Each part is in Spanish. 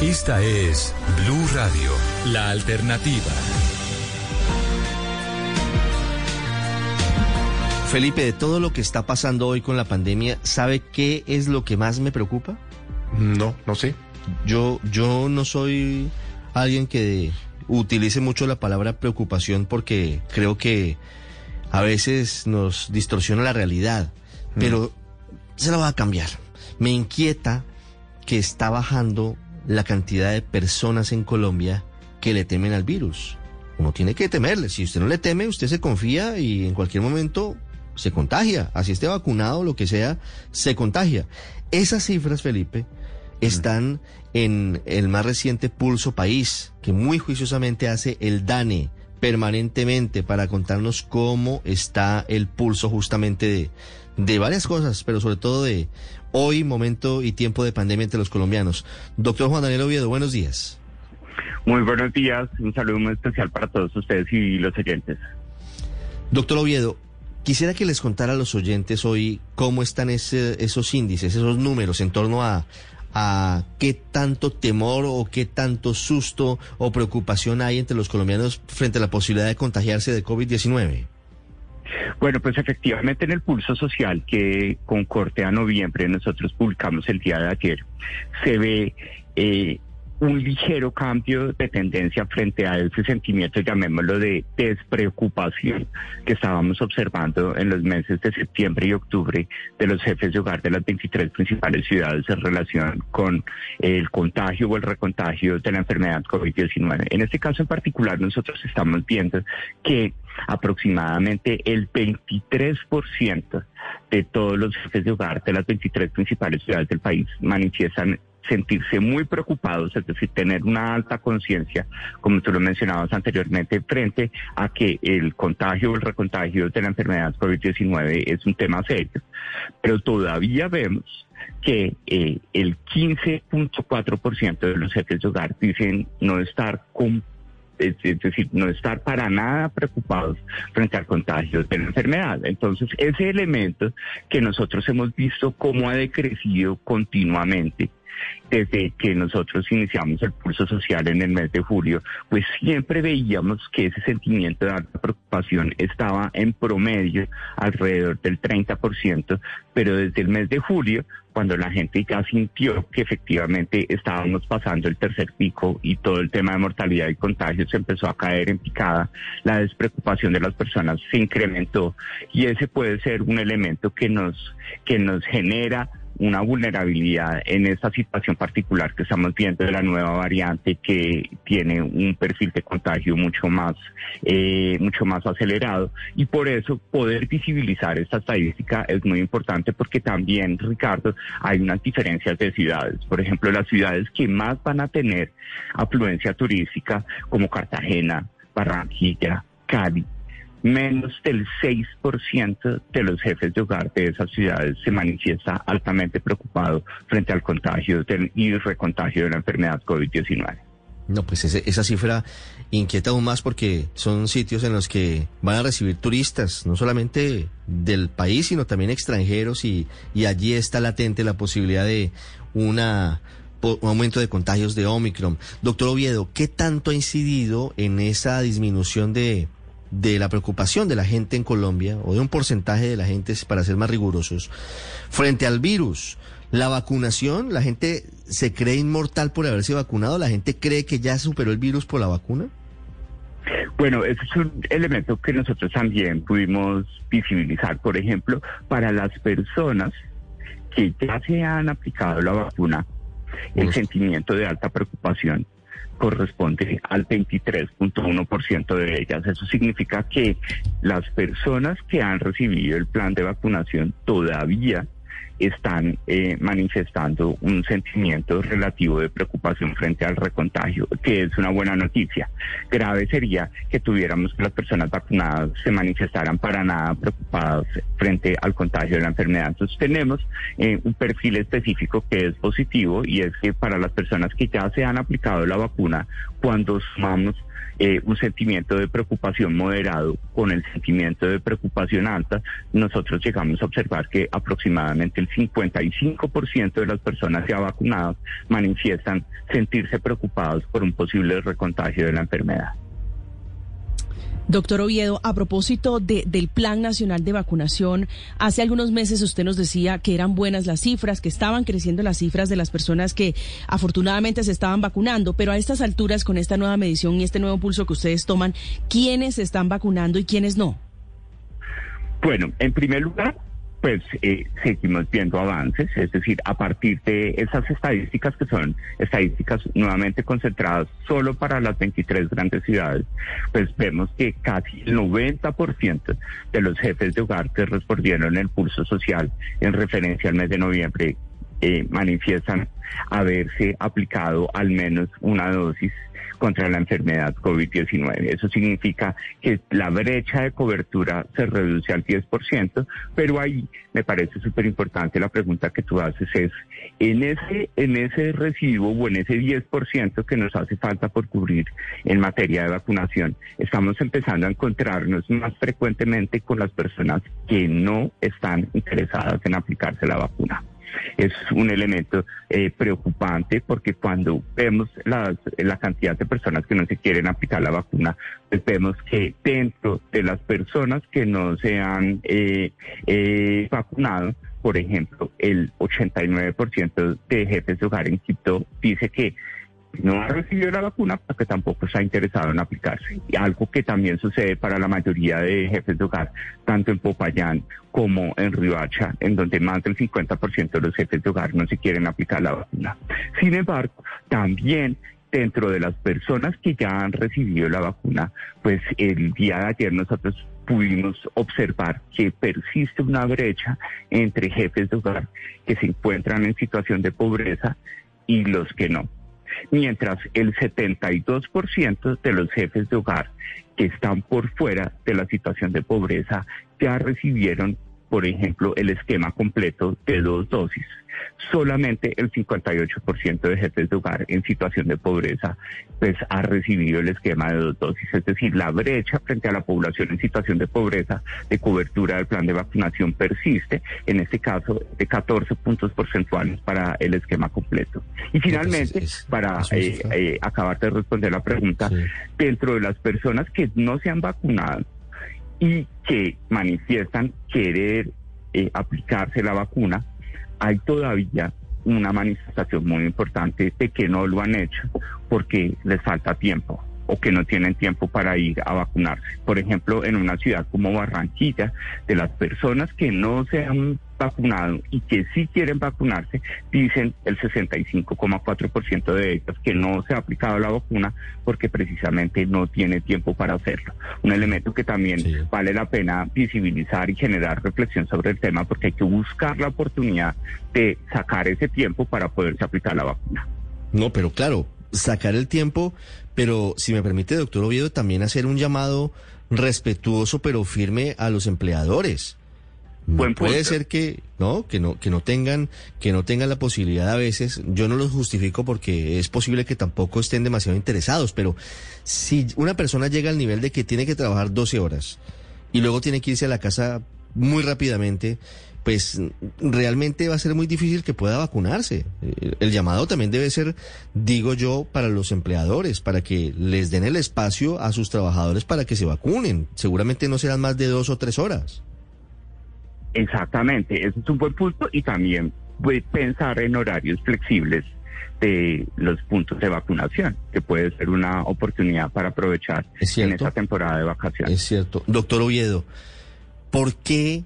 Esta es Blue Radio, la alternativa. Felipe, de todo lo que está pasando hoy con la pandemia, ¿sabe qué es lo que más me preocupa? No, no sé. Yo, yo no soy alguien que utilice mucho la palabra preocupación porque creo que a veces nos distorsiona la realidad, pero se la va a cambiar. Me inquieta que está bajando la cantidad de personas en Colombia que le temen al virus. Uno tiene que temerle. Si usted no le teme, usted se confía y en cualquier momento se contagia. Así esté vacunado, lo que sea, se contagia. Esas cifras, Felipe, están en el más reciente Pulso País, que muy juiciosamente hace el DANE permanentemente para contarnos cómo está el pulso justamente de, de varias cosas, pero sobre todo de hoy, momento y tiempo de pandemia entre los colombianos. Doctor Juan Daniel Oviedo, buenos días. Muy buenos días, un saludo muy especial para todos ustedes y los oyentes. Doctor Oviedo, quisiera que les contara a los oyentes hoy cómo están esos índices, esos números en torno a, a qué tanto temor o qué tanto susto o preocupación hay entre los colombianos frente a la posibilidad de contagiarse de COVID-19. Bueno, pues efectivamente en el pulso social que con corte a noviembre nosotros publicamos el día de ayer, se ve eh, un ligero cambio de tendencia frente a ese sentimiento, llamémoslo, de despreocupación que estábamos observando en los meses de septiembre y octubre de los jefes de hogar de las 23 principales ciudades en relación con el contagio o el recontagio de la enfermedad COVID-19. En este caso en particular, nosotros estamos viendo que aproximadamente el 23% de todos los jefes de hogar de las 23 principales ciudades del país manifiestan sentirse muy preocupados, es decir, tener una alta conciencia, como tú lo mencionabas anteriormente, frente a que el contagio o el recontagio de la enfermedad COVID-19 es un tema serio. Pero todavía vemos que eh, el 15.4% de los jefes de hogar dicen no estar con es, decir, no estar para nada preocupados frente al contagio de la enfermedad. Entonces, ese elemento que nosotros hemos visto cómo ha decrecido continuamente desde que nosotros iniciamos el pulso social en el mes de julio, pues siempre veíamos que ese sentimiento de alta preocupación estaba en promedio alrededor del 30%, pero desde el mes de julio, cuando la gente ya sintió que efectivamente estábamos pasando el tercer pico y todo el tema de mortalidad y contagios empezó a caer en picada, la despreocupación de las personas se incrementó. Y ese puede ser un elemento que nos, que nos genera una vulnerabilidad en esta situación particular que estamos viendo de la nueva variante que tiene un perfil de contagio mucho más, eh, mucho más acelerado y por eso poder visibilizar esta estadística es muy importante porque también, Ricardo, hay unas diferencias de ciudades. Por ejemplo, las ciudades que más van a tener afluencia turística como Cartagena, Barranquilla, Cali, menos del 6% de los jefes de hogar de esas ciudades se manifiesta altamente preocupado frente al contagio y recontagio de la enfermedad COVID-19. No, pues esa cifra inquieta aún más porque son sitios en los que van a recibir turistas, no solamente del país, sino también extranjeros y, y allí está latente la posibilidad de una un aumento de contagios de Omicron. Doctor Oviedo, ¿qué tanto ha incidido en esa disminución de, de la preocupación de la gente en Colombia, o de un porcentaje de la gente, para ser más rigurosos, frente al virus. La vacunación, la gente se cree inmortal por haberse vacunado, la gente cree que ya superó el virus por la vacuna. Bueno, ese es un elemento que nosotros también pudimos visibilizar, por ejemplo, para las personas que ya se han aplicado la vacuna, el sentimiento de alta preocupación corresponde al 23.1% de ellas. Eso significa que las personas que han recibido el plan de vacunación todavía están eh, manifestando un sentimiento relativo de preocupación frente al recontagio, que es una buena noticia. Grave sería que tuviéramos que las personas vacunadas se manifestaran para nada preocupadas frente al contagio de la enfermedad. Entonces tenemos eh, un perfil específico que es positivo y es que para las personas que ya se han aplicado la vacuna, cuando sumamos eh, un sentimiento de preocupación moderado con el sentimiento de preocupación alta, nosotros llegamos a observar que aproximadamente el el 55% de las personas ya vacunadas manifiestan sentirse preocupados por un posible recontagio de la enfermedad. Doctor Oviedo, a propósito del Plan Nacional de Vacunación, hace algunos meses usted nos decía que eran buenas las cifras, que estaban creciendo las cifras de las personas que afortunadamente se estaban vacunando, pero a estas alturas, con esta nueva medición y este nuevo pulso que ustedes toman, ¿quiénes se están vacunando y quiénes no? Bueno, en primer lugar, pues eh, seguimos viendo avances, es decir, a partir de esas estadísticas que son estadísticas nuevamente concentradas solo para las 23 grandes ciudades, pues vemos que casi el 90% de los jefes de hogar que respondieron el pulso social en referencia al mes de noviembre eh, manifiestan haberse aplicado al menos una dosis contra la enfermedad COVID-19. Eso significa que la brecha de cobertura se reduce al 10%, pero ahí me parece súper importante la pregunta que tú haces es, en ese, en ese recibo o en ese 10% que nos hace falta por cubrir en materia de vacunación, estamos empezando a encontrarnos más frecuentemente con las personas que no están interesadas en aplicarse la vacuna es un elemento eh, preocupante porque cuando vemos la cantidad de personas que no se quieren aplicar la vacuna, pues vemos que dentro de las personas que no se han eh, eh, vacunado, por ejemplo, el 89% de jefes de hogar en Quito dice que no ha recibido la vacuna porque tampoco está interesado en aplicarse. Algo que también sucede para la mayoría de jefes de hogar, tanto en Popayán como en Ribacha, en donde más del 50% de los jefes de hogar no se quieren aplicar la vacuna. Sin embargo, también dentro de las personas que ya han recibido la vacuna, pues el día de ayer nosotros pudimos observar que persiste una brecha entre jefes de hogar que se encuentran en situación de pobreza y los que no mientras el 72% de los jefes de hogar que están por fuera de la situación de pobreza ya recibieron por ejemplo, el esquema completo de dos dosis. Solamente el 58% de jefes de hogar en situación de pobreza pues ha recibido el esquema de dos dosis, es decir, la brecha frente a la población en situación de pobreza de cobertura del plan de vacunación persiste, en este caso de 14 puntos porcentuales para el esquema completo. Y finalmente, para eh, eh, acabar de responder la pregunta, dentro de las personas que no se han vacunado, y que manifiestan querer eh, aplicarse la vacuna, hay todavía una manifestación muy importante de que no lo han hecho porque les falta tiempo o que no tienen tiempo para ir a vacunarse. Por ejemplo, en una ciudad como Barranquilla, de las personas que no se han vacunado y que sí quieren vacunarse, dicen el 65,4% de ellas que no se ha aplicado la vacuna porque precisamente no tiene tiempo para hacerlo. Un elemento que también vale la pena visibilizar y generar reflexión sobre el tema porque hay que buscar la oportunidad de sacar ese tiempo para poderse aplicar la vacuna. No, pero claro, sacar el tiempo, pero si me permite, doctor Oviedo, también hacer un llamado respetuoso pero firme a los empleadores. Puede ser que no, que no, que no tengan, que no tengan la posibilidad a veces. Yo no los justifico porque es posible que tampoco estén demasiado interesados, pero si una persona llega al nivel de que tiene que trabajar 12 horas y luego tiene que irse a la casa muy rápidamente, pues realmente va a ser muy difícil que pueda vacunarse. Eh, el llamado también debe ser, digo yo, para los empleadores, para que les den el espacio a sus trabajadores para que se vacunen. Seguramente no serán más de dos o tres horas. Exactamente, ese es un buen punto y también voy a pensar en horarios flexibles de los puntos de vacunación, que puede ser una oportunidad para aprovechar en esta temporada de vacaciones. Es cierto. Doctor Oviedo, ¿por qué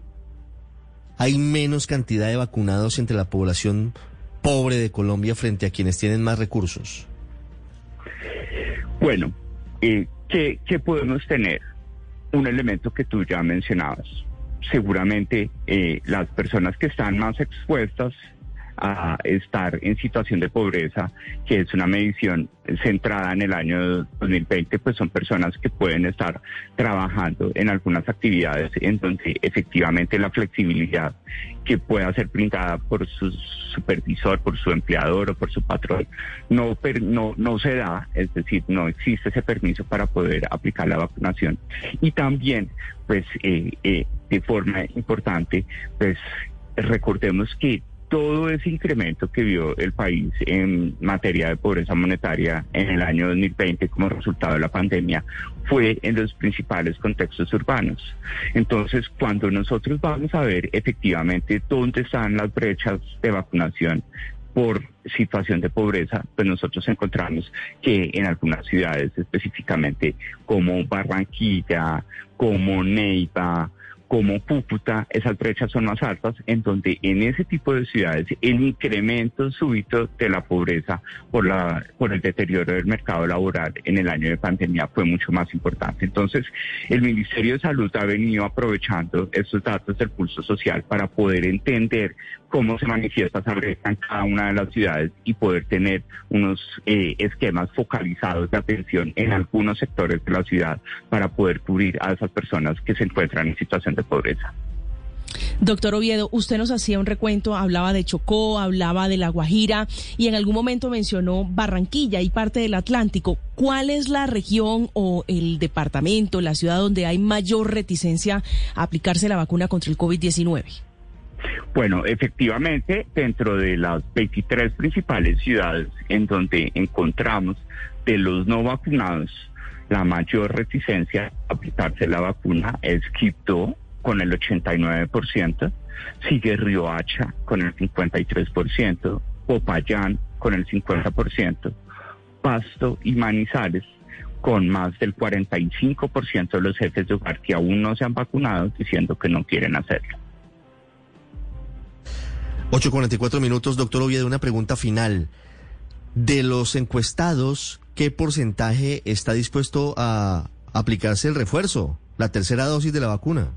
hay menos cantidad de vacunados entre la población pobre de Colombia frente a quienes tienen más recursos? Bueno, eh, ¿qué, podemos tener? Un elemento que tú ya mencionabas. Seguramente eh, las personas que están más expuestas a estar en situación de pobreza, que es una medición centrada en el año 2020, pues son personas que pueden estar trabajando en algunas actividades en donde efectivamente la flexibilidad que pueda ser brindada por su supervisor, por su empleador o por su patrón, no, no, no se da, es decir, no existe ese permiso para poder aplicar la vacunación. Y también, pues, eh, eh, de forma importante, pues recordemos que todo ese incremento que vio el país en materia de pobreza monetaria en el año 2020 como resultado de la pandemia fue en los principales contextos urbanos. Entonces, cuando nosotros vamos a ver efectivamente dónde están las brechas de vacunación por situación de pobreza, pues nosotros encontramos que en algunas ciudades específicamente como Barranquilla, como Neiva, como Cúcuta, esas brechas son más altas, en donde en ese tipo de ciudades el incremento súbito de la pobreza por, la, por el deterioro del mercado laboral en el año de pandemia fue mucho más importante. Entonces, el Ministerio de Salud ha venido aprovechando estos datos del pulso social para poder entender cómo se manifiesta esa brecha en cada una de las ciudades y poder tener unos eh, esquemas focalizados de atención en algunos sectores de la ciudad para poder cubrir a esas personas que se encuentran en situación de pobreza. Doctor Oviedo, usted nos hacía un recuento, hablaba de Chocó, hablaba de La Guajira y en algún momento mencionó Barranquilla y parte del Atlántico. ¿Cuál es la región o el departamento, la ciudad donde hay mayor reticencia a aplicarse la vacuna contra el COVID-19? Bueno, efectivamente, dentro de las 23 principales ciudades en donde encontramos de los no vacunados, la mayor reticencia a aplicarse la vacuna es Quito con el 89%, sigue Riohacha con el 53%, Popayán con el 50%, Pasto y Manizales con más del 45% de los jefes de hogar que aún no se han vacunado diciendo que no quieren hacerlo. 8.44 minutos, doctor Oviedo, una pregunta final. De los encuestados, ¿qué porcentaje está dispuesto a aplicarse el refuerzo, la tercera dosis de la vacuna?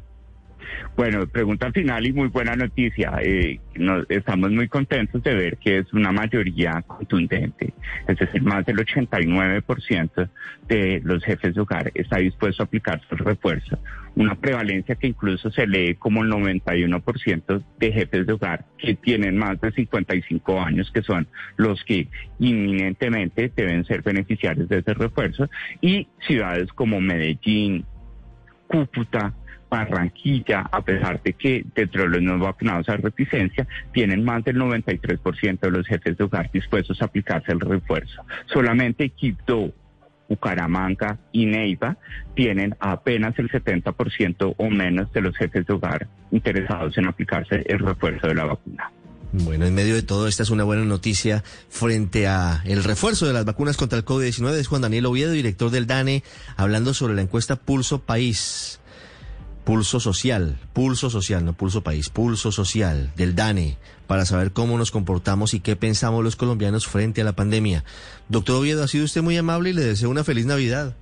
Bueno, pregunta final y muy buena noticia. Eh, estamos muy contentos de ver que es una mayoría contundente, es decir, más del 89% de los jefes de hogar está dispuesto a aplicarse el refuerzo. Una prevalencia que incluso se lee como el 91% de jefes de hogar que tienen más de 55 años, que son los que inminentemente deben ser beneficiarios de ese refuerzo, y ciudades como Medellín, Cúcuta, Barranquilla, a pesar de que dentro de los no vacunados a reticencia, tienen más del 93% de los jefes de hogar dispuestos a aplicarse el refuerzo. Solamente Quito, Bucaramanga y Neiva tienen apenas el 70% o menos de los jefes de hogar interesados en aplicarse el refuerzo de la vacuna. Bueno, en medio de todo, esta es una buena noticia frente a el refuerzo de las vacunas contra el COVID-19. Es Juan Daniel Oviedo, director del DANE, hablando sobre la encuesta Pulso País. Pulso Social, Pulso Social, no Pulso País, Pulso Social del DANE, para saber cómo nos comportamos y qué pensamos los colombianos frente a la pandemia. Doctor Oviedo, ha sido usted muy amable y le deseo una feliz Navidad.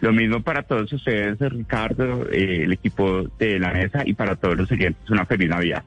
Lo mismo para todos ustedes, Ricardo, eh, el equipo de la mesa y para todos los oyentes, una feliz Navidad.